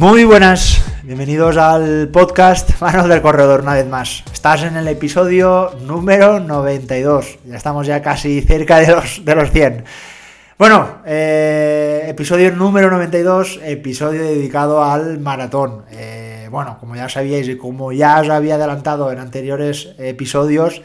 Muy buenas, bienvenidos al podcast Manos del Corredor una vez más. Estás en el episodio número 92, ya estamos ya casi cerca de los, de los 100. Bueno, eh, episodio número 92, episodio dedicado al maratón. Eh, bueno, como ya sabíais y como ya os había adelantado en anteriores episodios,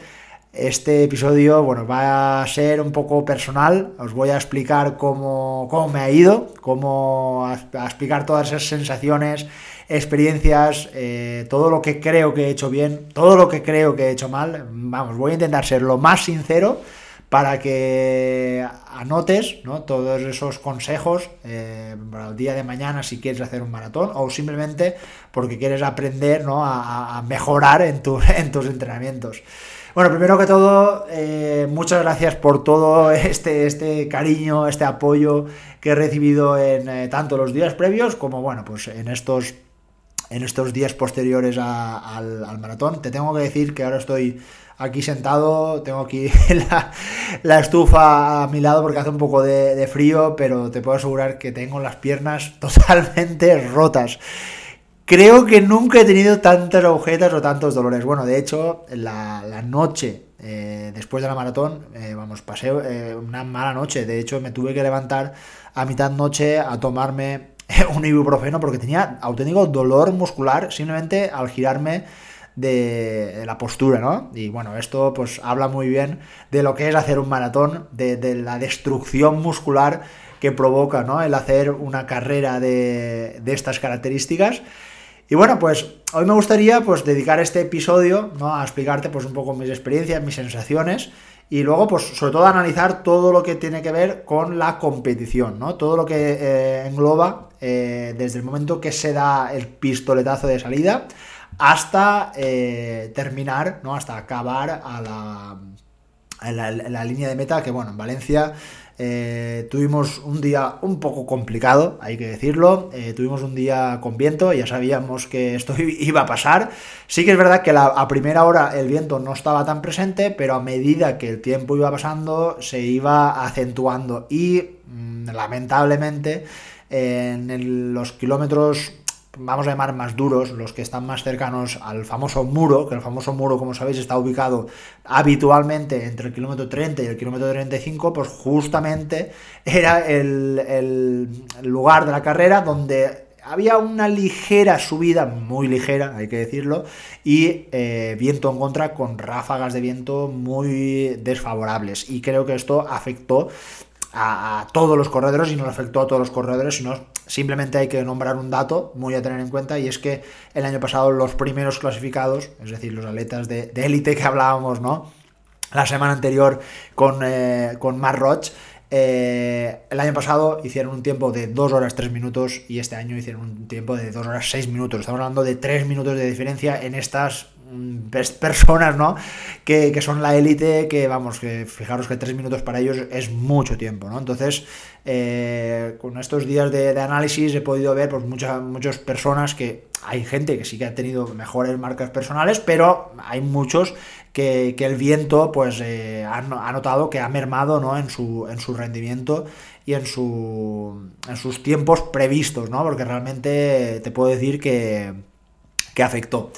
este episodio, bueno, va a ser un poco personal. Os voy a explicar cómo, cómo me ha ido, cómo a, explicar todas esas sensaciones, experiencias, eh, todo lo que creo que he hecho bien, todo lo que creo que he hecho mal. Vamos, voy a intentar ser lo más sincero para que anotes ¿no? todos esos consejos eh, para el día de mañana si quieres hacer un maratón o simplemente porque quieres aprender ¿no? a, mejorar en, en tus entrenamientos. Bueno, primero que todo, eh, muchas gracias por todo este, este cariño, este apoyo que he recibido en eh, tanto los días previos como, bueno, pues en estos, en estos días posteriores al, maratón. Te tengo que decir que ahora estoy aquí sentado, tengo aquí la, estufa a mi lado porque hace un poco de, frío, pero te puedo asegurar que tengo las piernas totalmente rotas. Creo que nunca he tenido tantas agujetas o tantos dolores. Bueno, de hecho, la, noche eh, después de la maratón, eh, vamos, pasé eh, una mala noche. De hecho, me tuve que levantar a mitad noche a tomarme un ibuprofeno porque tenía auténtico dolor muscular simplemente al girarme de, la postura, ¿no? Y bueno, esto pues habla muy bien de lo que es hacer un maratón, de, la destrucción muscular que provoca, ¿no? El hacer una carrera de estas características. Y bueno, pues hoy me gustaría pues dedicar este episodio ¿no? a explicarte pues un poco mis experiencias, mis sensaciones y luego pues sobre todo analizar todo lo que tiene que ver con la competición, ¿no? Todo lo que eh, engloba eh, desde el momento que se da el pistoletazo de salida hasta eh, terminar, ¿no? Hasta acabar a la, la línea de meta que bueno, en Valencia eh, tuvimos un día un poco complicado, hay que decirlo. Eh, tuvimos un día con viento, ya sabíamos que esto iba a pasar. Sí que es verdad que a primera hora el viento no estaba tan presente, pero a medida que el tiempo iba pasando se iba acentuando y mm, lamentablemente en los kilómetros vamos a llamar más duros, los que están más cercanos al famoso muro, que el famoso muro, como sabéis, está ubicado habitualmente entre el kilómetro 30 y el kilómetro 35, pues justamente era el, lugar de la carrera donde había una ligera subida, muy ligera, hay que decirlo, y eh, viento en contra con ráfagas de viento muy desfavorables. Y creo que esto afectó a, todos los corredores y no le afectó a todos los corredores, sino simplemente hay que nombrar un dato muy a tener en cuenta y es que el año pasado los primeros clasificados, es decir, los atletas de élite que hablábamos, ¿no? La semana anterior con, eh, con Mar Roch, eh, el año pasado hicieron un tiempo de 2 horas 3 minutos y este año hicieron un tiempo de 2 horas 6 minutos. Estamos hablando de 3 minutos de diferencia en estas personas, ¿no? Que, son la élite, que vamos, que fijaros que tres minutos para ellos es mucho tiempo, ¿no? Entonces, eh, con estos días de, análisis he podido ver pues muchas, muchas personas que hay gente que sí que ha tenido mejores marcas personales, pero hay muchos que, el viento pues eh, ha, notado que ha mermado ¿no? en, su, en su rendimiento y en, su, en sus tiempos previstos, ¿no? Porque realmente te puedo decir que, que afectó.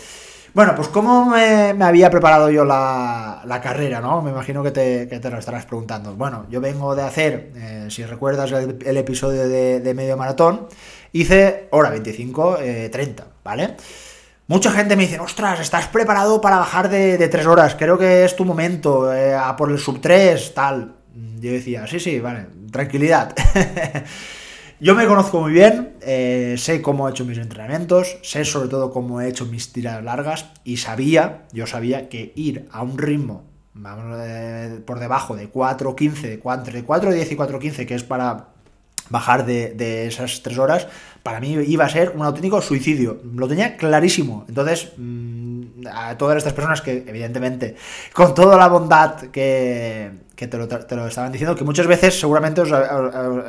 Bueno, pues cómo me, había preparado yo la, carrera, ¿no? Me imagino que te, lo estarás preguntando. Bueno, yo vengo de hacer, eh, si recuerdas el, episodio de, medio maratón, hice hora 25, 30, eh, ¿vale? Mucha gente me dice, ostras, estás preparado para bajar de, de 3 horas, creo que es tu momento, eh, a por el sub 3, tal. Yo decía, sí, sí, vale, tranquilidad. Yo me conozco muy bien, eh, sé cómo he hecho mis entrenamientos, sé sobre todo cómo he hecho mis tiradas largas y sabía, yo sabía que ir a un ritmo vamos, eh, por debajo de 4.15, de 4.10 y 4.15, que es para bajar de, esas tres horas, para mí iba a ser un auténtico suicidio. Lo tenía clarísimo. Entonces, mm, a todas estas personas que, evidentemente, con toda la bondad que, te, lo, estaban diciendo, que muchas veces seguramente os,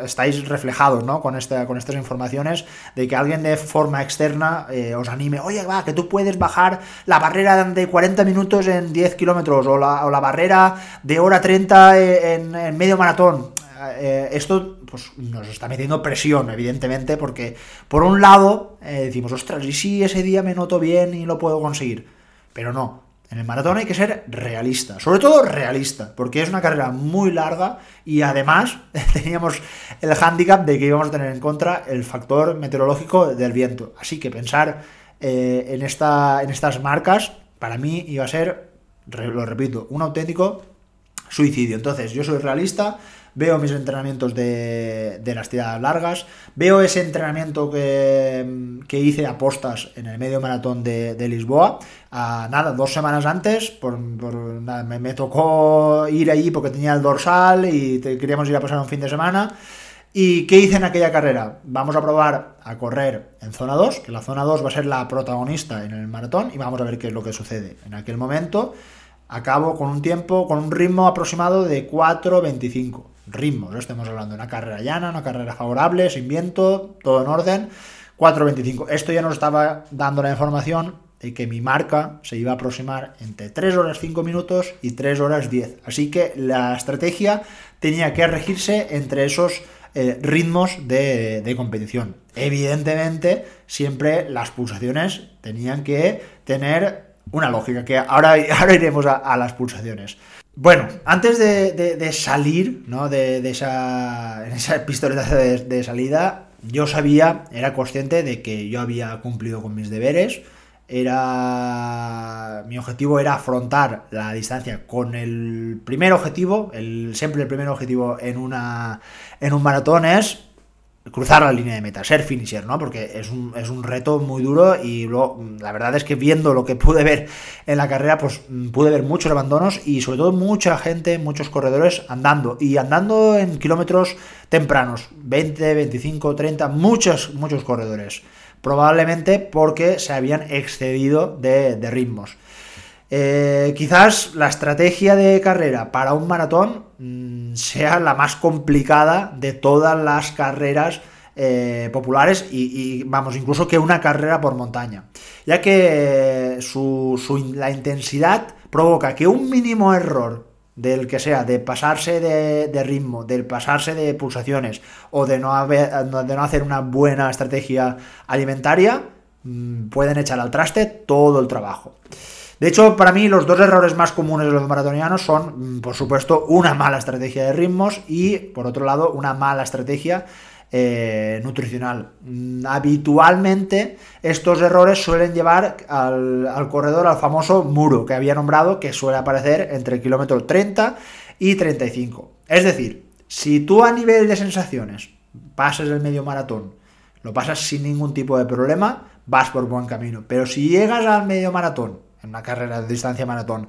estáis reflejados ¿no? con, esta, con estas informaciones, de que alguien de forma externa eh, os anime, oye, va, que tú puedes bajar la barrera de 40 minutos en 10 kilómetros, o la, barrera de hora 30 en, en medio maratón eh, esto pues, nos está metiendo presión, evidentemente, porque por un lado eh, decimos, ostras, ¿y si ese día me noto bien y lo puedo conseguir? Pero no, en el maratón hay que ser realista, sobre todo realista, porque es una carrera muy larga y además teníamos el hándicap de que íbamos a tener en contra el factor meteorológico del viento. Así que pensar eh, en, esta, en estas marcas para mí iba a ser, lo repito, un auténtico suicidio. Entonces, yo soy realista, veo mis entrenamientos de, las tiradas largas, veo ese entrenamiento que, que hice a postas en el medio maratón de, Lisboa, nada, dos semanas antes, por, me, tocó ir allí porque tenía el dorsal y queríamos ir a pasar un fin de semana. ¿Y qué hice en aquella carrera? Vamos a probar a correr en zona 2, que la zona 2 va a ser la protagonista en el maratón y vamos a ver qué es lo que sucede. En aquel momento acabo con un tiempo, con un ritmo aproximado de 4.25. Ritmo, no estamos hablando de una carrera llana, una carrera favorable, sin viento, todo en orden. 4.25. Esto ya nos estaba dando la información de que mi marca se iba a aproximar entre 3 horas 5 minutos y 3 horas 10. Así que la estrategia tenía que regirse entre esos eh, ritmos de, competición. Evidentemente, siempre las pulsaciones tenían que tener una lógica, que ahora iremos a, las pulsaciones. Bueno, antes de, salir, ¿no? De, esa, esa pistoleta de, salida, yo sabía, era consciente de que yo había cumplido con mis deberes. Era. Mi objetivo era afrontar la distancia con el primer objetivo. El, siempre el primer objetivo en, una, en un maratón es cruzar la línea de meta, ser finisher, ¿no? Porque es un, es un reto muy duro y luego, la verdad es que viendo lo que pude ver en la carrera, pues pude ver muchos abandonos y sobre todo mucha gente, muchos corredores andando y andando en kilómetros tempranos, 20, 25, 30, muchos, muchos corredores. Probablemente porque se habían excedido de, ritmos. Eh, quizás la estrategia de carrera para un maratón mm, sea la más complicada de todas las carreras eh, populares y, vamos, incluso que una carrera por montaña, ya que su, la intensidad provoca que un mínimo error del que sea, de pasarse de, ritmo, del pasarse de pulsaciones o de no, de no hacer una buena estrategia alimentaria, mm, pueden echar al traste todo el trabajo. De hecho, para mí los dos errores más comunes de los maratonianos son, mm, por supuesto, una mala estrategia de ritmos y, por otro lado, una mala estrategia eh, nutricional. Mm, habitualmente estos errores suelen llevar al, corredor al famoso muro que había nombrado, que suele aparecer entre el kilómetro 30 y 35. Es decir, si tú a nivel de sensaciones pasas el medio maratón, lo pasas sin ningún tipo de problema, vas por buen camino. Pero si llegas al medio maratón en una carrera de distancia maratón.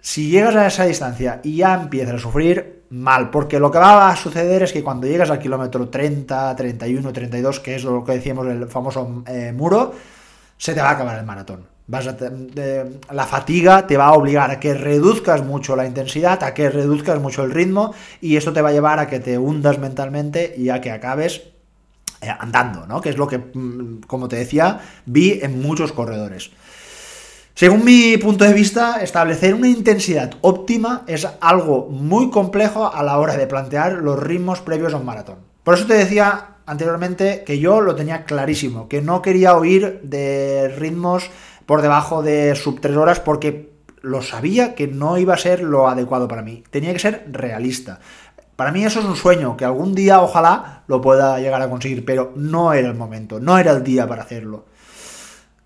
Si llegas a esa distancia y ya empiezas a sufrir, mal, porque lo que va a suceder es que cuando llegas al kilómetro 30, 31, 32, que es lo que decíamos el famoso eh, muro, se te va a acabar el maratón. Vas a la fatiga te va a obligar a que reduzcas mucho la intensidad, a que reduzcas mucho el ritmo y esto te va a llevar a que te hundas mentalmente y a que acabes eh, andando, ¿no? Que es lo que, mm, como te decía, vi en muchos corredores. Según mi punto de vista, establecer una intensidad óptima es algo muy complejo a la hora de plantear los ritmos previos a un maratón. Por eso te decía anteriormente que yo lo tenía clarísimo, que no quería oír de ritmos por debajo de sub 3 horas porque lo sabía que no iba a ser lo adecuado para mí. Tenía que ser realista. Para mí eso es un sueño, que algún día ojalá lo pueda llegar a conseguir, pero no era el momento, no era el día para hacerlo.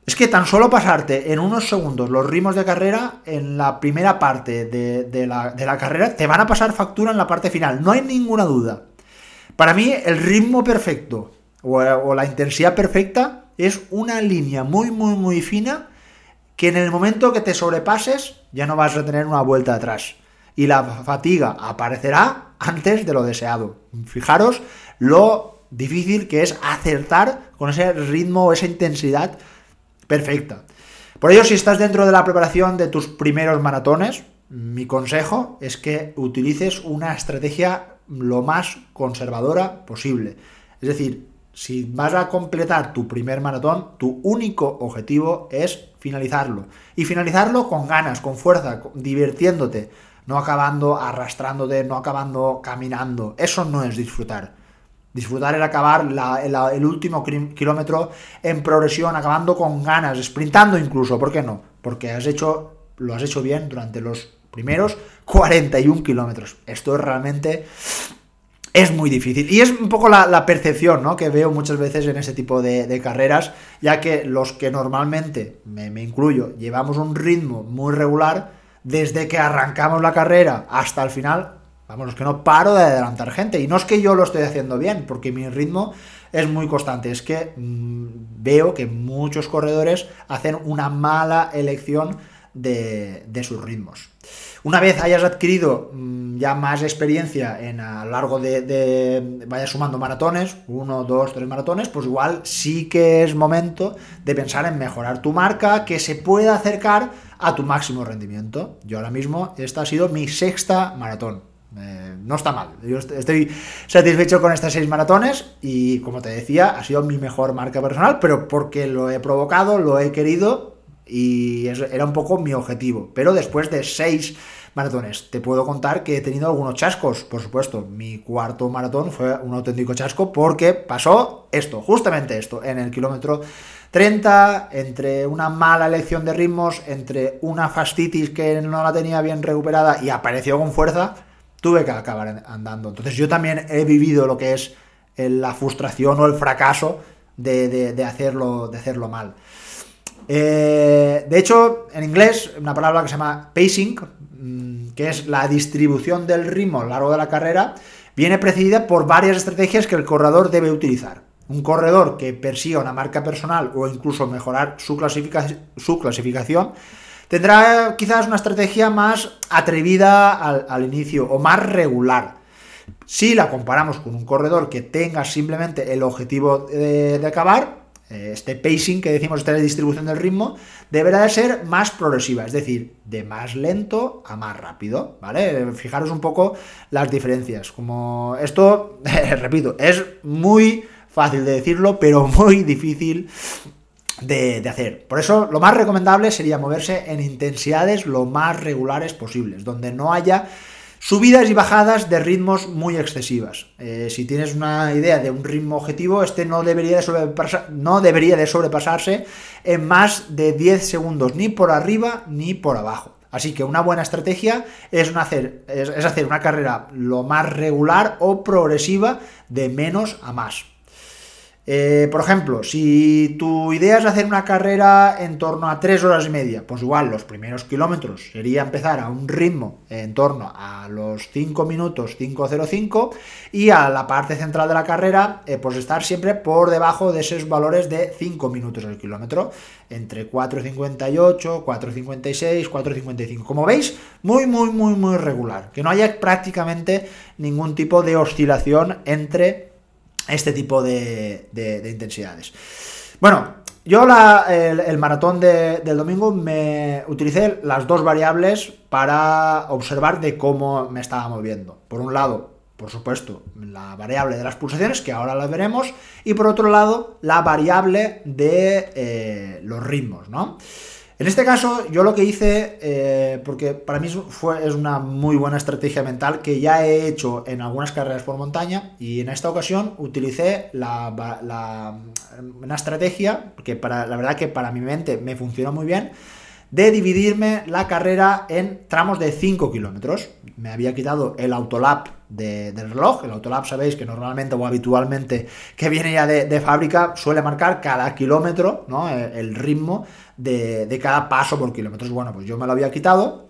Es que tan solo pasarte en unos segundos los ritmos de carrera en la primera parte de, la, carrera te van a pasar factura en la parte final, no hay ninguna duda. Para mí el ritmo perfecto o, la intensidad perfecta es una línea muy, muy, muy fina que en el momento que te sobrepases ya no vas a tener una vuelta atrás. Y la fatiga aparecerá antes de lo deseado. Fijaros lo difícil que es acertar con ese ritmo o esa intensidad perfecta. Por ello, si estás dentro de la preparación de tus primeros maratones, mi consejo es que utilices una estrategia lo más conservadora posible. Es decir, si vas a completar tu primer maratón, tu único objetivo es finalizarlo. Y finalizarlo con ganas, con fuerza, divirtiéndote. no acabando arrastrándote, no acabando caminando. Eso no es disfrutar. Disfrutar es acabar el último kilómetro en progresión, acabando con ganas, sprintando incluso, ¿por qué no? Porque has hecho, lo has hecho bien durante los primeros 41 kilómetros. Esto es realmente es muy difícil. Y es un poco la, percepción ¿no? que veo muchas veces en ese tipo de, carreras, ya que los que normalmente, me, me, incluyo, llevamos un ritmo muy regular, desde que arrancamos la carrera hasta el final, vamos, es que no paro de adelantar gente. Y no es que yo lo esté haciendo bien, porque mi ritmo es muy constante. Es que mm, veo que muchos corredores hacen una mala elección de, de sus ritmos. Una vez hayas adquirido mm, ya más experiencia en a lo largo de, vayas sumando maratones, uno, dos, tres maratones, pues igual sí que es momento de pensar en mejorar tu marca que se pueda acercar a tu máximo rendimiento. Yo ahora mismo, esta ha sido mi sexta maratón. Eh, no está mal. Yo estoy satisfecho con estas seis maratones y como te decía, ha sido mi mejor marca personal, pero porque lo he provocado, lo he querido y era un poco mi objetivo. Pero después de seis maratones, te puedo contar que he tenido algunos chascos, por supuesto. Mi cuarto maratón fue un auténtico chasco porque pasó esto, justamente esto, en el kilómetro 30, entre una mala elección de ritmos, entre una fastitis que no la tenía bien recuperada y apareció con fuerza, tuve que acabar andando. Entonces yo también he vivido lo que es la frustración o el fracaso de hacerlo, de hacerlo mal. Eh, de hecho, en inglés, una palabra que se llama pacing, mm, que es la distribución del ritmo a lo largo de la carrera, viene precedida por varias estrategias que el corredor debe utilizar. Un corredor que persiga una marca personal o incluso mejorar su, su clasificación tendrá quizás una estrategia más atrevida al, inicio o más regular. Si la comparamos con un corredor que tenga simplemente el objetivo de acabar, eh, este pacing que decimos, esta distribución del ritmo, deberá de ser más progresiva, es decir, de más lento a más rápido, ¿vale? Fijaros un poco las diferencias. Como esto, repito, es muy fácil de decirlo, pero muy difícil de, hacer. Por eso, lo más recomendable sería moverse en intensidades lo más regulares posibles, donde no haya Subidas y bajadas de ritmos muy excesivas. Eh, si tienes una idea de un ritmo objetivo, este no debería, de no debería de sobrepasarse en más de 10 segundos, ni por arriba ni por abajo. Así que una buena estrategia es hacer, es hacer una carrera lo más regular o progresiva de menos a más. Eh, por ejemplo, si tu idea es hacer una carrera en torno a 3 horas y media, pues igual los primeros kilómetros sería empezar a un ritmo en torno a los 5 minutos 5.05 y a la parte central de la carrera, eh, pues estar siempre por debajo de esos valores de 5 minutos al kilómetro, entre 4.58, 4.56, 4.55. Como veis, muy, muy, muy, muy regular, que no haya prácticamente ningún tipo de oscilación entre este tipo de, intensidades. Bueno, yo el, maratón del domingo me utilicé las dos variables para observar de cómo me estaba moviendo. Por un lado, por supuesto, la variable de las pulsaciones, que ahora la veremos, y por otro lado, la variable de eh, los ritmos, ¿no? En este caso, yo lo que hice, eh, porque para mí fue, es una muy buena estrategia mental que ya he hecho en algunas carreras por montaña y en esta ocasión utilicé la, una estrategia que para, la verdad que para mi mente me funcionó muy bien de dividirme la carrera en tramos de 5 kilómetros. Me había quitado el autolap del reloj. El autolap sabéis que normalmente o habitualmente que viene ya de, fábrica suele marcar cada kilómetro, ¿no? el ritmo de, cada paso por kilómetros. Bueno, pues yo me lo había quitado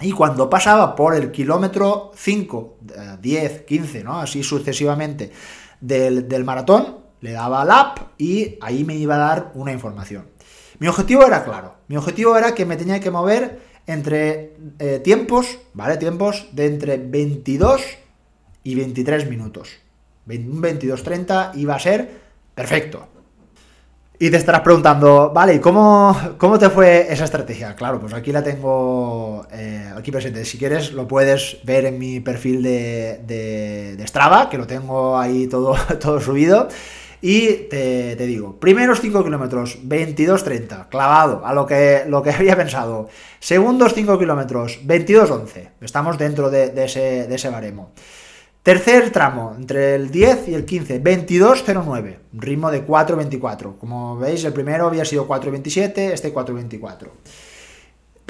y cuando pasaba por el kilómetro 5, 10, 15, ¿no? Así sucesivamente del, maratón, le daba al y ahí me iba a dar una información. Mi objetivo era claro. Mi objetivo era que me tenía que mover entre eh, tiempos, ¿vale? Tiempos de entre 22 y 23 minutos. Un 22-30 iba a ser perfecto. Y te estarás preguntando, vale, ¿y cómo, cómo te fue esa estrategia? Claro, pues aquí la tengo eh, aquí presente. Si quieres, lo puedes ver en mi perfil de, de, Strava, que lo tengo ahí todo, todo subido. Y te, digo, primeros 5 kilómetros, 22.30, clavado, a lo que, lo que había pensado. Segundos 5 kilómetros, 22.11, estamos dentro de, ese, de ese baremo. Tercer tramo, entre el 10 y el 15, 22.09, ritmo de 4.24. Como veis, el primero había sido 4.27, este 4.24.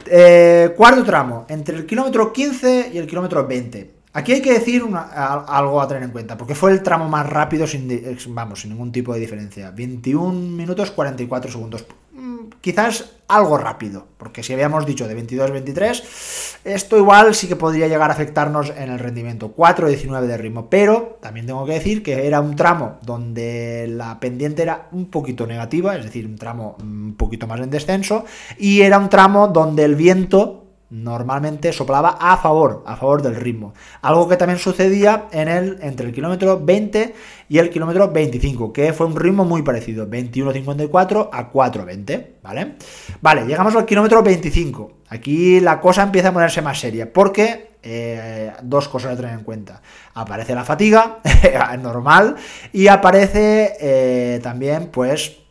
Eh, cuarto tramo, entre el kilómetro 15 y el kilómetro 20. Aquí hay que decir algo a tener en cuenta, porque fue el tramo más rápido sin, vamos, sin ningún tipo de diferencia. 21 minutos 44 segundos. Mm, quizás algo rápido, porque si habíamos dicho de 22 a 23, esto igual sí que podría llegar a afectarnos en el rendimiento. 4.19 de ritmo, pero también tengo que decir que era un tramo donde la pendiente era un poquito negativa, es decir, un tramo un poquito más en descenso, y era un tramo donde el viento normalmente soplaba a favor, a favor del ritmo. Algo que también sucedía en el, entre el kilómetro 20 y el kilómetro 25, que fue un ritmo muy parecido, 21.54 a 4.20, ¿vale? Vale, llegamos al kilómetro 25. Aquí la cosa empieza a ponerse más seria, porque eh, dos cosas a tener en cuenta. Aparece la fatiga, normal, y aparece eh, también, pues,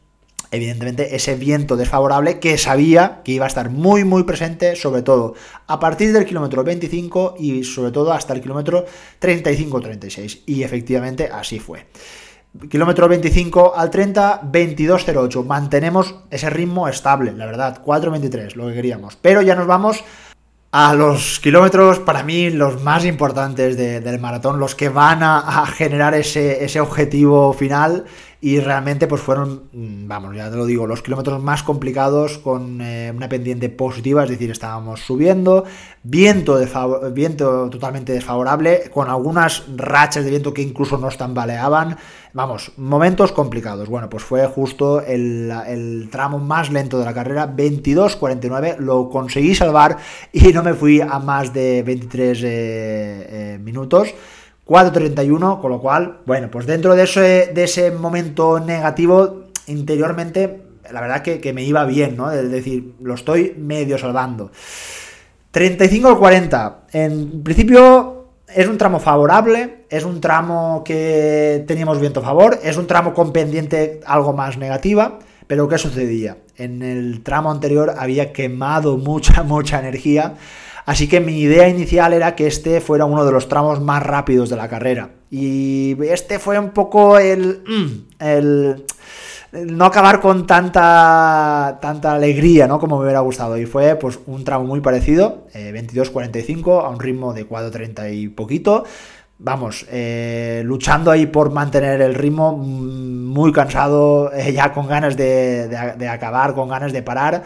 evidentemente ese viento desfavorable que sabía que iba a estar muy muy presente, sobre todo a partir del kilómetro 25 y sobre todo hasta el kilómetro 35-36. Y efectivamente así fue. Kilómetro 25 al 30, 22.08. Mantenemos ese ritmo estable, la verdad, 4.23, lo que queríamos. Pero ya nos vamos a los kilómetros, para mí, los más importantes del maratón, los que van a, generar ese, ese objetivo final y realmente pues fueron, mm, vamos, ya te lo digo, los kilómetros más complicados con eh, una pendiente positiva, es decir, estábamos subiendo, viento, viento totalmente desfavorable, con algunas rachas de viento que incluso nos tambaleaban, vamos, momentos complicados. Bueno, pues fue justo el, tramo más lento de la carrera, 22-49, lo conseguí salvar y no me fui a más de 23 eh, eh, minutos. 4.31, con lo cual, bueno, pues dentro de ese, de ese momento negativo, interiormente, la verdad que, me iba bien, ¿no? Es decir, lo estoy medio salvando. 35 al 40, en principio es un tramo favorable, es un tramo que teníamos viento a favor, es un tramo con pendiente algo más negativa, pero ¿qué sucedía? En el tramo anterior había quemado mucha, mucha energía Así que mi idea inicial era que este fuera uno de los tramos más rápidos de la carrera. Y este fue un poco el... El no acabar con tanta tanta alegría, ¿no? Como me hubiera gustado. Y fue pues un tramo muy parecido, eh, 22-45, a un ritmo de 4.30 y poquito. Vamos, eh, luchando ahí por mantener el ritmo, mm, muy cansado, eh, ya con ganas de acabar, con ganas de parar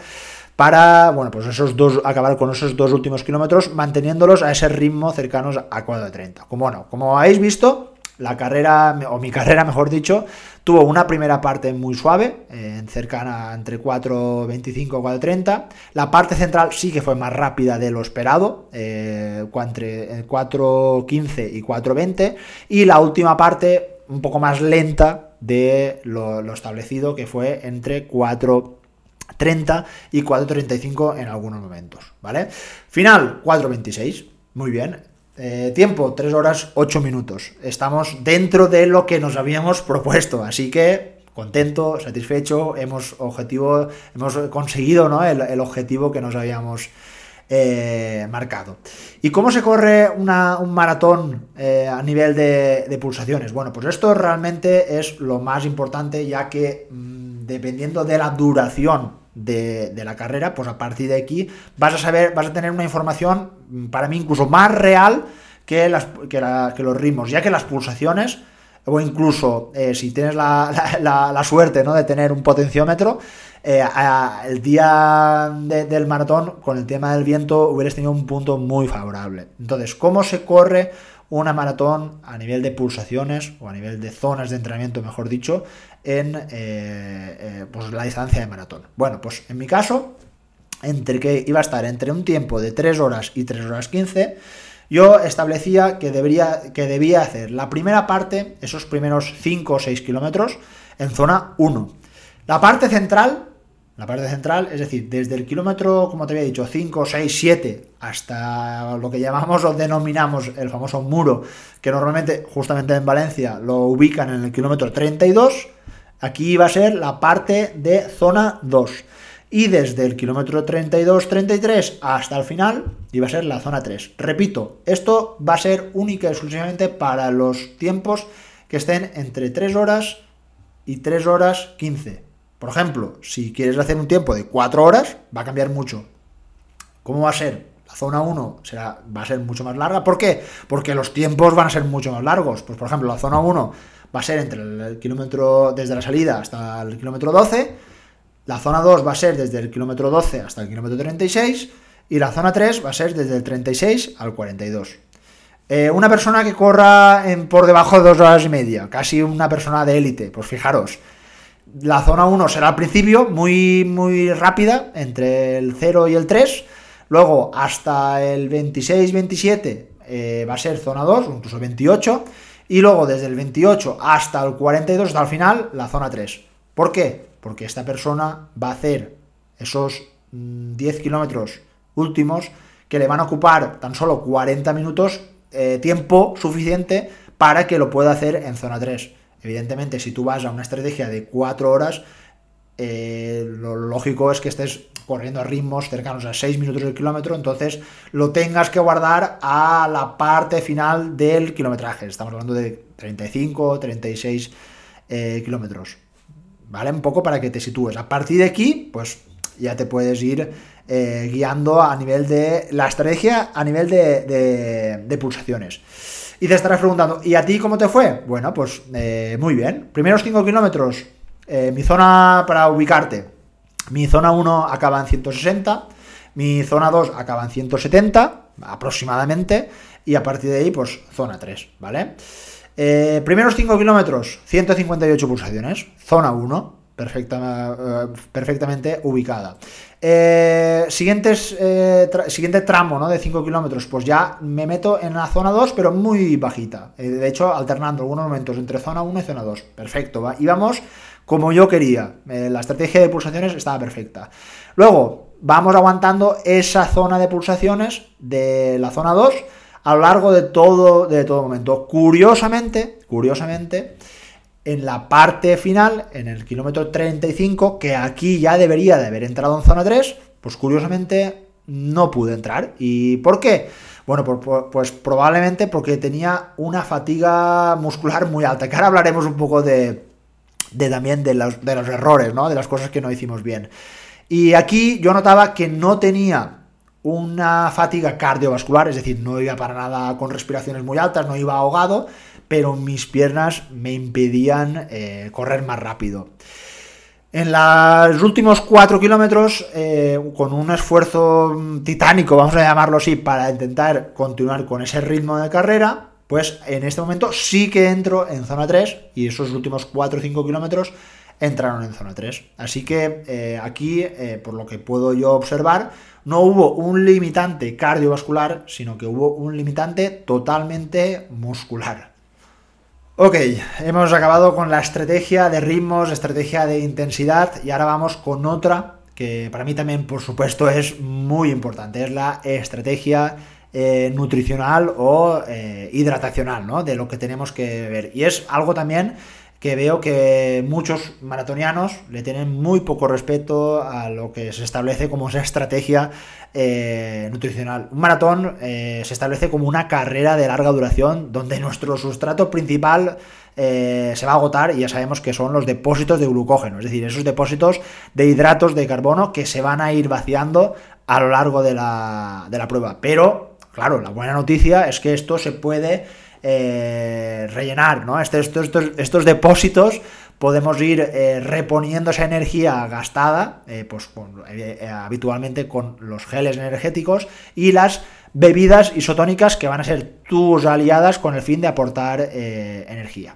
para, bueno, pues esos dos, acabar con esos dos últimos kilómetros, manteniéndolos a ese ritmo cercanos a 4.30. Como bueno, como habéis visto, la carrera, o mi carrera mejor dicho, tuvo una primera parte muy suave, eh, cercana entre 4.25 y 4.30. La parte central sí que fue más rápida de lo esperado, eh, entre 4.15 y 4.20. Y la última parte un poco más lenta de lo, lo establecido, que fue entre 4 30 y 4.35 en algunos momentos, ¿vale? Final, 4.26, muy bien. Eh, tiempo, 3 horas 8 minutos. Estamos dentro de lo que nos habíamos propuesto, así que contento, satisfecho, hemos, objetivo, hemos conseguido ¿no? el, objetivo que nos habíamos eh, marcado. ¿Y cómo se corre un maratón eh, a nivel de, pulsaciones? Bueno, pues esto realmente es lo más importante ya que mm, dependiendo de la duración de, la carrera, pues a partir de aquí vas a saber, vas a tener una información mm, para mí incluso más real que, los ritmos, ya que las pulsaciones, o incluso eh, si tienes la, suerte ¿no? de tener un potenciómetro, eh, el día del maratón, con el tema del viento, hubieras tenido un punto muy favorable. Entonces, ¿cómo se corre una maratón a nivel de pulsaciones o a nivel de zonas de entrenamiento, mejor dicho, en eh, eh, pues la distancia de maratón. Bueno, pues en mi caso, entre que iba a estar entre un tiempo de 3 horas y 3 horas 15, yo establecía que, que debía hacer la primera parte, esos primeros 5 o 6 kilómetros, en zona 1. La parte central la parte central, es decir, desde el kilómetro, como te había dicho, 5, 6, 7, hasta lo que llamamos o denominamos el famoso muro, que normalmente justamente en Valencia lo ubican en el kilómetro 32, aquí va a ser la parte de zona 2. Y desde el kilómetro 32-33 hasta el final iba a ser la zona 3. Repito, esto va a ser única y exclusivamente para los tiempos que estén entre 3 horas y 3 horas 15. Por ejemplo, si quieres hacer un tiempo de 4 horas, va a cambiar mucho. ¿Cómo va a ser? La zona 1 será, va a ser mucho más larga. ¿Por qué? Porque los tiempos van a ser mucho más largos. Pues por ejemplo, la zona 1 va a ser entre el kilómetro desde la salida hasta el kilómetro 12. La zona 2 va a ser desde el kilómetro 12 hasta el kilómetro 36. Y la zona 3 va a ser desde el 36 al 42. Eh, una persona que corra en, por debajo de dos horas y media, casi una persona de élite, pues fijaros, la zona 1 será al principio muy, muy rápida, entre el 0 y el 3. Luego, hasta el 26-27 eh, va a ser zona 2, incluso 28. Y luego, desde el 28 hasta el 42, hasta el final, la zona 3. ¿Por qué? Porque esta persona va a hacer esos 10 mm, kilómetros últimos que le van a ocupar tan solo 40 minutos, eh, tiempo suficiente para que lo pueda hacer en zona 3. Evidentemente, si tú vas a una estrategia de 4 horas, eh, lo lógico es que estés corriendo a ritmos cercanos a 6 minutos del kilómetro, entonces lo tengas que guardar a la parte final del kilometraje. Estamos hablando de 35, 36 eh, kilómetros. ¿Vale? Un poco para que te sitúes. A partir de aquí, pues ya te puedes ir eh, guiando a nivel de la estrategia, a nivel de pulsaciones. Y te estarás preguntando, ¿y a ti cómo te fue? Bueno, pues eh, muy bien. Primeros 5 kilómetros, eh, mi zona para ubicarte, mi zona 1 acaba en 160, mi zona 2 acaba en 170 aproximadamente, y a partir de ahí, pues zona 3, ¿vale? Eh, primeros 5 kilómetros, 158 pulsaciones, zona 1, perfecta, perfectamente ubicada. Eh, siguientes, eh, siguiente tramo ¿no? de 5 kilómetros, pues ya me meto en la zona 2, pero muy bajita. Eh, de hecho, alternando algunos momentos entre zona 1 y zona 2. Perfecto, ¿va? y como yo quería. la estrategia de pulsaciones estaba perfecta. Luego, vamos aguantando esa zona de pulsaciones de la zona 2 a lo largo de todo, de todo momento. Curiosamente, curiosamente, en la parte final, en el kilómetro 35, que aquí ya debería de haber entrado en zona 3, pues curiosamente no pude entrar. ¿Y por qué? Bueno, pues, probablemente porque tenía una fatiga muscular muy alta, que ahora hablaremos un poco de, también de los, de los errores, ¿no? De las cosas que no hicimos bien. Y aquí yo notaba que no tenía una fatiga cardiovascular, es decir, no iba para nada con respiraciones muy altas, no iba ahogado, pero mis piernas me impedían eh, correr más rápido. En los últimos 4 kilómetros, eh, con un esfuerzo titánico, vamos a llamarlo así, para intentar continuar con ese ritmo de carrera, pues en este momento sí que entro en zona 3 y esos últimos 4 o 5 kilómetros entraron en zona 3. Así que eh, aquí, por lo que puedo yo observar, no hubo un limitante cardiovascular, sino que hubo un limitante totalmente muscular. Ok, hemos acabado con la estrategia de ritmos, estrategia de intensidad y ahora vamos con otra que para mí también por supuesto es muy importante, es la estrategia eh, nutricional o eh, hidratacional, ¿no? De lo que tenemos que ver. Y es algo también que veo que muchos maratonianos le tienen muy poco respeto a lo que se establece como esa estrategia eh, nutricional. Un maratón eh, se establece como una carrera de larga duración donde nuestro sustrato principal eh, se va a agotar y ya sabemos que son los depósitos de glucógeno, es decir, esos depósitos de hidratos de carbono que se van a ir vaciando a lo largo de la, de la prueba. Pero, claro, la buena noticia es que esto se puede eh, rellenar, ¿no? Este, estos, estos, depósitos podemos ir eh, reponiendo esa energía gastada, eh, pues habitualmente con los geles energéticos y las bebidas isotónicas que van a ser tus aliadas con el fin de aportar energía.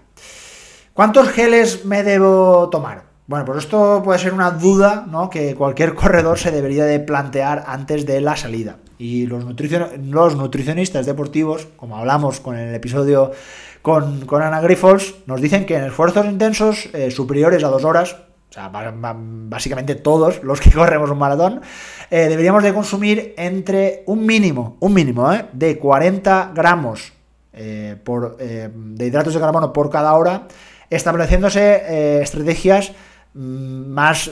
¿Cuántos geles me debo tomar? Bueno, pues esto puede ser una duda ¿no? que cualquier corredor se debería de plantear antes de la salida. Y los, los nutricionistas deportivos, como hablamos con el episodio con, Ana Grifols, nos dicen que en esfuerzos intensos eh, superiores a dos horas, o sea, básicamente todos los que corremos un maratón, eh, deberíamos de consumir entre un mínimo, un mínimo, ¿eh? de 40 gramos eh, por, de hidratos de carbono por cada hora, estableciéndose estrategias mm, más,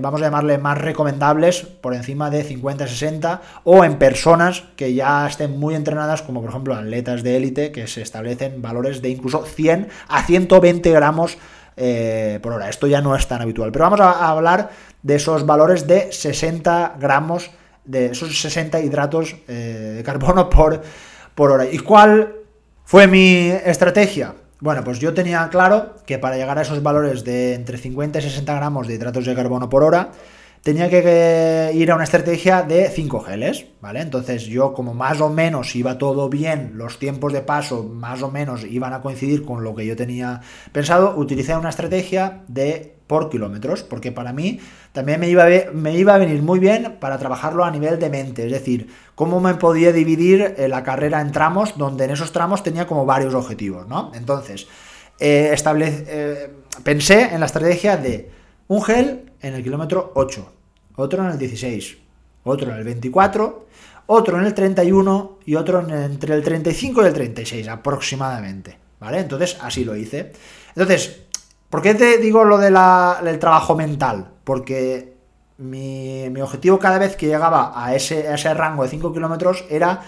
vamos a llamarle más recomendables por encima de 50-60 o en personas que ya estén muy entrenadas como por ejemplo atletas de élite que se establecen valores de incluso 100 a 120 gramos eh, por hora. Esto ya no es tan habitual. Pero vamos a, hablar de esos valores de 60 gramos, de esos 60 hidratos eh, de carbono por, por hora. ¿Y cuál fue mi estrategia? Bueno, pues yo tenía claro que para llegar a esos valores de entre 50 y 60 gramos de hidratos de carbono por hora, tenía que ir a una estrategia de 5 geles, ¿vale? Entonces yo como más o menos iba todo bien, los tiempos de paso más o menos iban a coincidir con lo que yo tenía pensado, utilicé una estrategia de por kilómetros, porque para mí también me iba, a, me iba a venir muy bien para trabajarlo a nivel de mente, es decir, cómo me podía dividir eh, la carrera en tramos, donde en esos tramos tenía como varios objetivos, ¿no? Entonces, eh, eh, pensé en la estrategia de un gel en el kilómetro 8, otro en el 16, otro en el 24, otro en el 31 y otro entre el 35 y el 36 aproximadamente. ¿Vale? Entonces así lo hice. Entonces, ¿por qué te digo lo de del trabajo mental? Porque mi, objetivo cada vez que llegaba a ese, a ese rango de 5 kilómetros era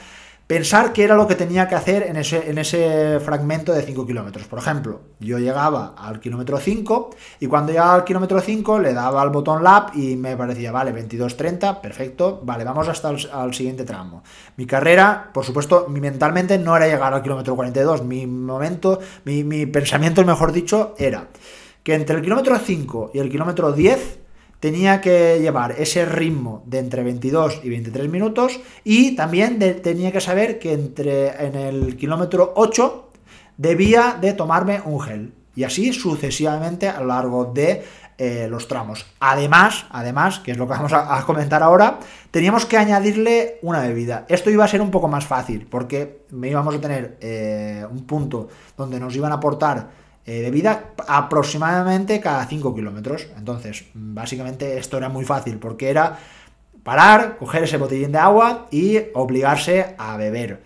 pensar qué era lo que tenía que hacer en ese, en ese fragmento de 5 kilómetros. Por ejemplo, yo llegaba al kilómetro 5 y cuando llegaba al kilómetro 5 le daba al botón lap y me parecía, vale, 22.30, perfecto, vale, vamos hasta el al siguiente tramo. Mi carrera, por supuesto, mentalmente no era llegar al kilómetro 42, mi momento, mi, mi pensamiento, mejor dicho, era que entre el kilómetro 5 y el kilómetro 10 tenía que llevar ese ritmo de entre 22 y 23 minutos y también tenía que saber que entre en el kilómetro 8 debía de tomarme un gel y así sucesivamente a lo largo de eh, los tramos. Además, además, que es lo que vamos a, comentar ahora, teníamos que añadirle una bebida. Esto iba a ser un poco más fácil porque me íbamos a tener eh, un punto donde nos iban a aportar eh, de vida aproximadamente cada 5 kilómetros. Entonces, básicamente esto era muy fácil porque era parar, coger ese botellín de agua y obligarse a beber.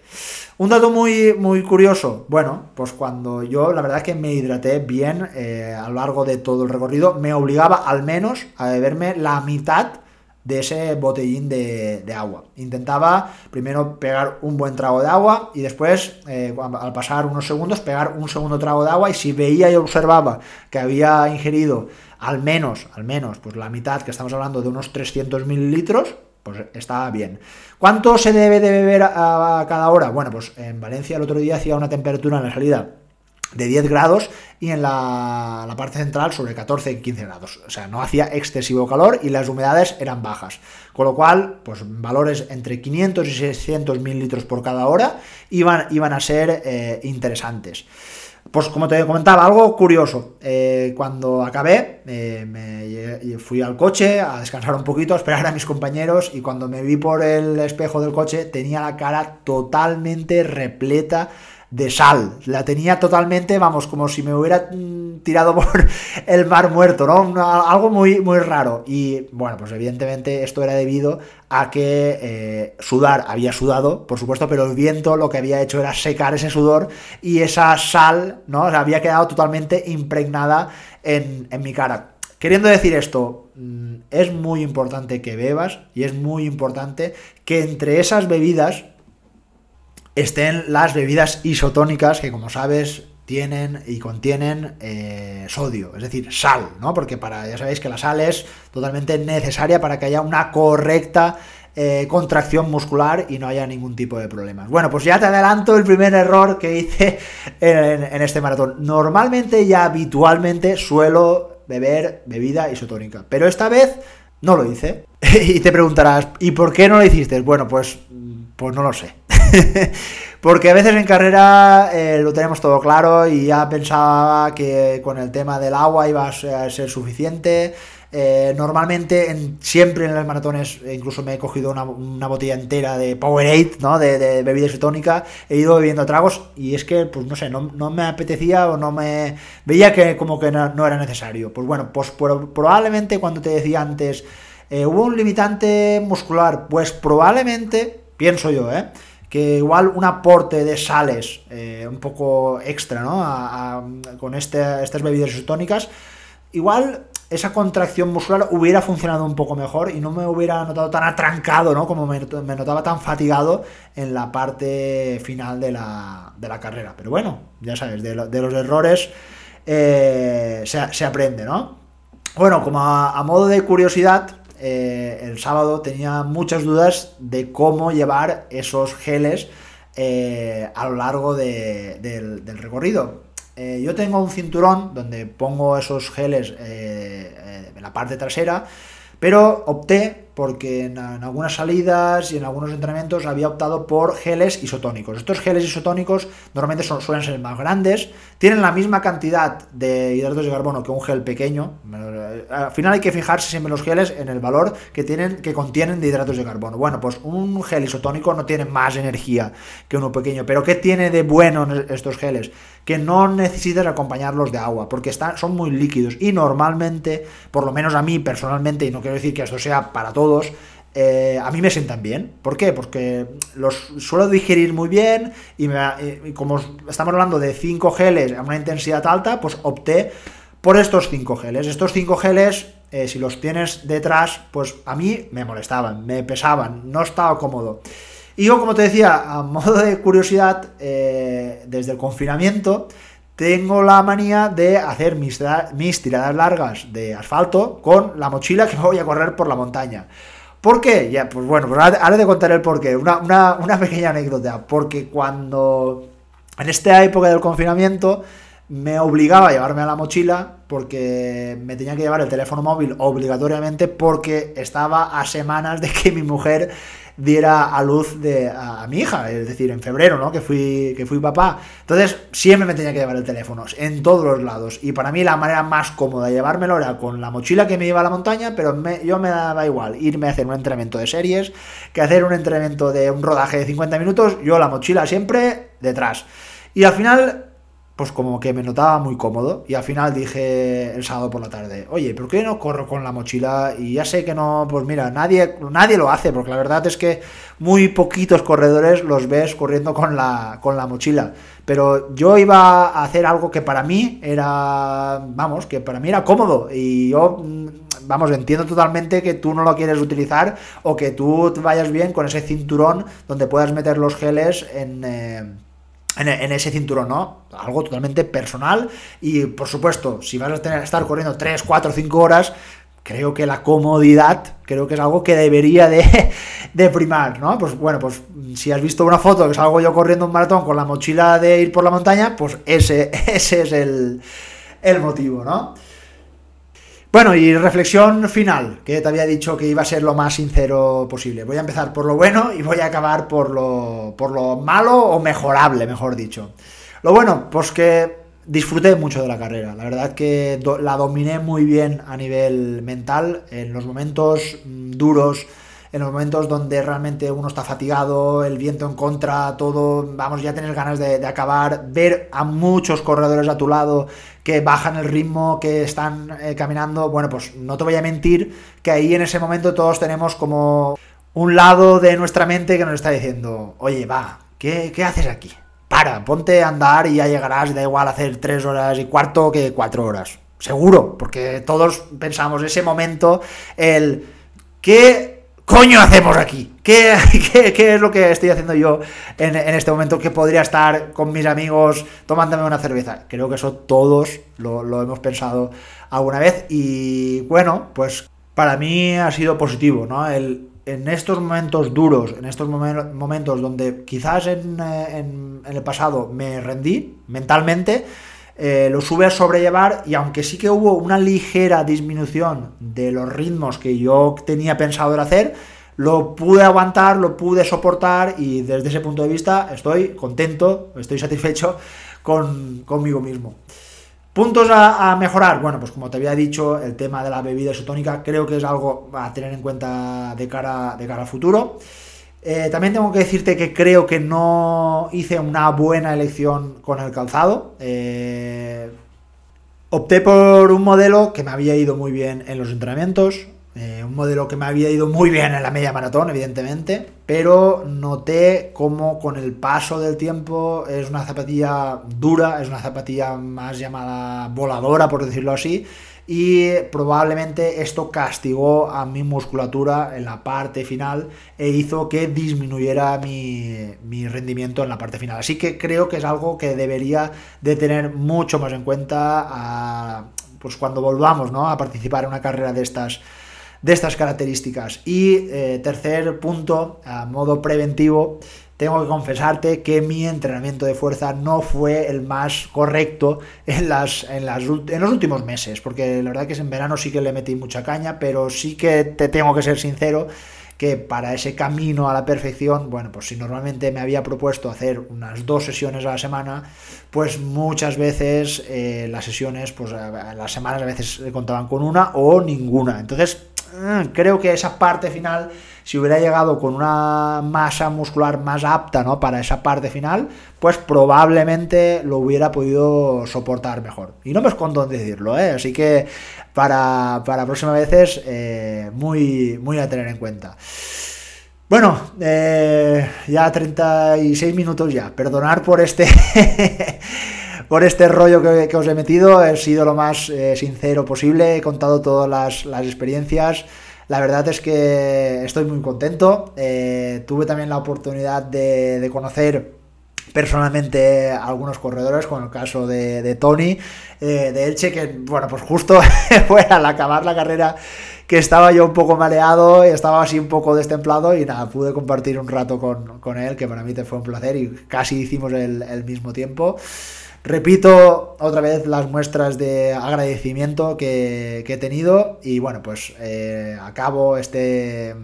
Un dato muy, muy curioso, bueno, pues cuando yo la verdad que me hidraté bien eh, a lo largo de todo el recorrido, me obligaba al menos a beberme la mitad de ese botellín de, agua. Intentaba primero pegar un buen trago de agua y después, eh, al pasar unos segundos, pegar un segundo trago de agua y si veía y observaba que había ingerido al menos, al menos, pues la mitad, que estamos hablando de unos 300 mililitros, pues estaba bien. ¿Cuánto se debe de beber a cada hora? Bueno, pues en Valencia el otro día hacía una temperatura en la salida de 10 grados y en la, parte central sobre 14 y 15 grados. O sea, no hacía excesivo calor y las humedades eran bajas. Con lo cual, pues valores entre 500 y 600 mililitros por cada hora iban, iban a ser eh, interesantes. Pues como te comentaba, algo curioso. Eh, cuando acabé, eh, me fui al coche a descansar un poquito, a esperar a mis compañeros y cuando me vi por el espejo del coche tenía la cara totalmente repleta de sal. La tenía totalmente, vamos, como si me hubiera mm, tirado por el mar muerto, ¿no? Algo muy, muy raro. Y bueno, pues evidentemente esto era debido a que eh, sudar, había sudado, por supuesto, pero el viento lo que había hecho era secar ese sudor y esa sal, ¿no? había quedado totalmente impregnada en, en mi cara. Queriendo decir esto, mm, es muy importante que bebas y es muy importante que entre esas bebidas estén las bebidas isotónicas que como sabes tienen y contienen eh, sodio, es decir, sal, ¿no? Porque para, ya sabéis que la sal es totalmente necesaria para que haya una correcta eh, contracción muscular y no haya ningún tipo de problemas. Bueno, pues ya te adelanto el primer error que hice en, este maratón. Normalmente y habitualmente suelo beber bebida isotónica, pero esta vez no lo hice. y te preguntarás, ¿y por qué no lo hiciste? Bueno, pues, pues no lo sé. Porque a veces en carrera eh, lo tenemos todo claro y ya pensaba que con el tema del agua iba a ser suficiente. Eh, normalmente, en, siempre en las maratones, e incluso me he cogido una, botella entera de Powerade, ¿no? De, de bebida isotónica, he ido bebiendo tragos y es que, pues no sé, no, me apetecía o no me... Veía que como que no, era necesario. Pues bueno, pues probablemente cuando te decía antes, eh, hubo un limitante muscular, pues probablemente, pienso yo, ¿eh? Igual un aporte de sales eh, un poco extra, ¿no? con este, estas bebidas isotónicas, igual esa contracción muscular hubiera funcionado un poco mejor y no me hubiera notado tan atrancado, ¿no? Como me, notaba tan fatigado en la parte final de la, carrera. Pero bueno, ya sabes, de, los errores eh, se, aprende, ¿no? Bueno, como a modo de curiosidad, eh, el sábado tenía muchas dudas de cómo llevar esos geles eh, a lo largo del, recorrido. Eh, yo tengo un cinturón donde pongo esos geles en la parte trasera, pero opté porque en, algunas salidas y en algunos entrenamientos había optado por geles isotónicos. Estos geles isotónicos normalmente suelen ser más grandes, tienen la misma cantidad de hidratos de carbono que un gel pequeño. Al final hay que fijarse siempre los geles en el valor que, tienen, que contienen de hidratos de carbono. Bueno, pues un gel isotónico no tiene más energía que uno pequeño. Pero ¿qué tiene de bueno estos geles? Que no necesitas acompañarlos de agua, porque están, son muy líquidos. Y normalmente, por lo menos a mí personalmente, y no quiero decir que esto sea para todos, eh, a mí me sientan bien. ¿Por qué? Porque los suelo digerir muy bien y, como estamos hablando de 5 geles a una intensidad alta, pues opté por estos 5 geles. Estos 5 geles, eh, si los tienes detrás, pues a mí me molestaban, me pesaban, no estaba cómodo. Y yo, como te decía, a modo de curiosidad, eh, desde el confinamiento, tengo la manía de hacer mis, tiradas largas de asfalto con la mochila que voy a correr por la montaña. ¿Por qué? Ya, pues bueno, pues ahora de contar el porqué. Una, una, pequeña anécdota. Porque cuando en esta época del confinamiento me obligaba a llevarme a la mochila porque me tenía que llevar el teléfono móvil obligatoriamente porque estaba a semanas de que mi mujer diera a luz de, a, mi hija, es decir, en febrero, ¿no? Que fui, que fui papá. Entonces, siempre me tenía que llevar el teléfono, en todos los lados. Y para mí la manera más cómoda de llevármelo era con la mochila que me lleva a la montaña, pero yo me daba igual irme a hacer un entrenamiento de series que hacer un entrenamiento de un rodaje de 50 minutos, yo la mochila siempre detrás. Y al final pues como que me notaba muy cómodo y al final dije el sábado por la tarde, oye, ¿por qué no corro con la mochila? Y ya sé que no, pues mira, nadie, nadie lo hace, porque la verdad es que muy poquitos corredores los ves corriendo con la, con la mochila. Pero yo iba a hacer algo que para mí era, vamos, que para mí era cómodo y yo, mm, vamos, entiendo totalmente que tú no lo quieres utilizar o que tú vayas bien con ese cinturón donde puedas meter los geles en... Eh, en, ese cinturón, ¿no? Algo totalmente personal y, por supuesto, si vas a tener, estar corriendo 3, 4, 5 horas, creo que la comodidad, creo que es algo que debería de, primar, ¿no? Pues bueno, pues si has visto una foto que salgo yo corriendo un maratón con la mochila de ir por la montaña, pues ese, ese es el, el motivo, ¿no? Bueno, y reflexión final, que te había dicho que iba a ser lo más sincero posible. Voy a empezar por lo bueno y voy a acabar por lo, por lo malo o mejorable, mejor dicho. Lo bueno, pues que disfruté mucho de la carrera. La verdad que la dominé muy bien a nivel mental. En los momentos mm, duros en los momentos donde realmente uno está fatigado, el viento en contra, todo, vamos, ya tener ganas de, acabar, ver a muchos corredores a tu lado que bajan el ritmo, que están eh, caminando, bueno, pues no te voy a mentir que ahí en ese momento todos tenemos como un lado de nuestra mente que nos está diciendo, oye, va, ¿qué, qué haces aquí? Para, ponte a andar y ya llegarás, da igual hacer tres horas y cuarto que cuatro horas. Seguro, porque todos pensamos ese momento, el... ¿Qué coño hacemos aquí? ¿Qué, es lo que estoy haciendo yo en, este momento que podría estar con mis amigos tomándome una cerveza? Creo que eso todos lo, hemos pensado alguna vez y bueno, pues para mí ha sido positivo, ¿no? El, en estos momentos duros, en estos momentos donde quizás en, en el pasado me rendí mentalmente, eh, lo sube a sobrellevar y aunque sí que hubo una ligera disminución de los ritmos que yo tenía pensado hacer, lo pude aguantar, lo pude soportar y desde ese punto de vista estoy contento, estoy satisfecho con, conmigo mismo. Puntos a, mejorar. Bueno, pues como te había dicho, el tema de la bebida isotónica creo que es algo a tener en cuenta de cara, de cara al futuro. Eh, también tengo que decirte que creo que no hice una buena elección con el calzado. Eh, opté por un modelo que me había ido muy bien en los entrenamientos, eh, un modelo que me había ido muy bien en la media maratón, evidentemente, pero noté como con el paso del tiempo es una zapatilla dura, es una zapatilla más llamada voladora, por decirlo así, y probablemente esto castigó a mi musculatura en la parte final e hizo que disminuyera mi, mi, rendimiento en la parte final. Así que creo que es algo que debería de tener mucho más en cuenta pues cuando volvamos ¿no? a participar en una carrera de estas de estas características. Y eh, tercer punto, a modo preventivo, tengo que confesarte que mi entrenamiento de fuerza no fue el más correcto en, los últimos meses, porque la verdad que en verano sí que le metí mucha caña, pero sí que te tengo que ser sincero que para ese camino a la perfección, bueno, pues si normalmente me había propuesto hacer unas dos sesiones a la semana, pues muchas veces eh, las sesiones, pues las semanas a veces contaban con una o ninguna. Entonces, Mm, creo que esa parte final, si hubiera llegado con una masa muscular más apta ¿no? para esa parte final, pues probablemente lo hubiera podido soportar mejor. Y no me escondo en decirlo, ¿eh? así que para, para próximas veces, eh, muy, muy a tener en cuenta. Bueno, eh, ya 36 minutos ya. Perdonar por este por este rollo que, os he metido. He sido lo más eh, sincero posible, he contado todas las, experiencias. La verdad es que estoy muy contento. Eh, tuve también la oportunidad de, conocer personalmente algunos corredores, con el caso de, Tony, eh, de Elche, que bueno, pues justo fue al acabar la carrera que estaba yo un poco mareado, y estaba así un poco destemplado y nada, pude compartir un rato con, él, que para mí te fue un placer y casi hicimos el mismo tiempo. Repito otra vez las muestras de agradecimiento que, he tenido y bueno, pues eh, acabo este,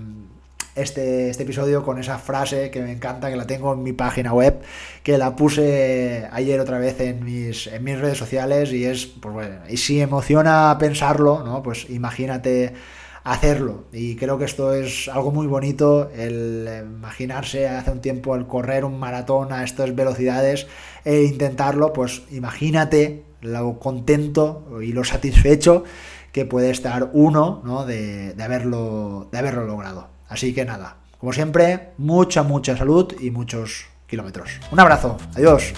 este, este, episodio con esa frase que me encanta, que la tengo en mi página web, que la puse ayer otra vez en mis, en mis redes sociales y es, pues bueno, y si emociona pensarlo, ¿no? Pues imagínate hacerlo. Y creo que esto es algo muy bonito, el imaginarse hace un tiempo el correr un maratón a estas velocidades e intentarlo, pues imagínate lo contento y lo satisfecho que puede estar uno ¿no? de, de, haberlo, de haberlo logrado. Así que nada, como siempre, mucha, mucha salud y muchos kilómetros. Un abrazo, adiós.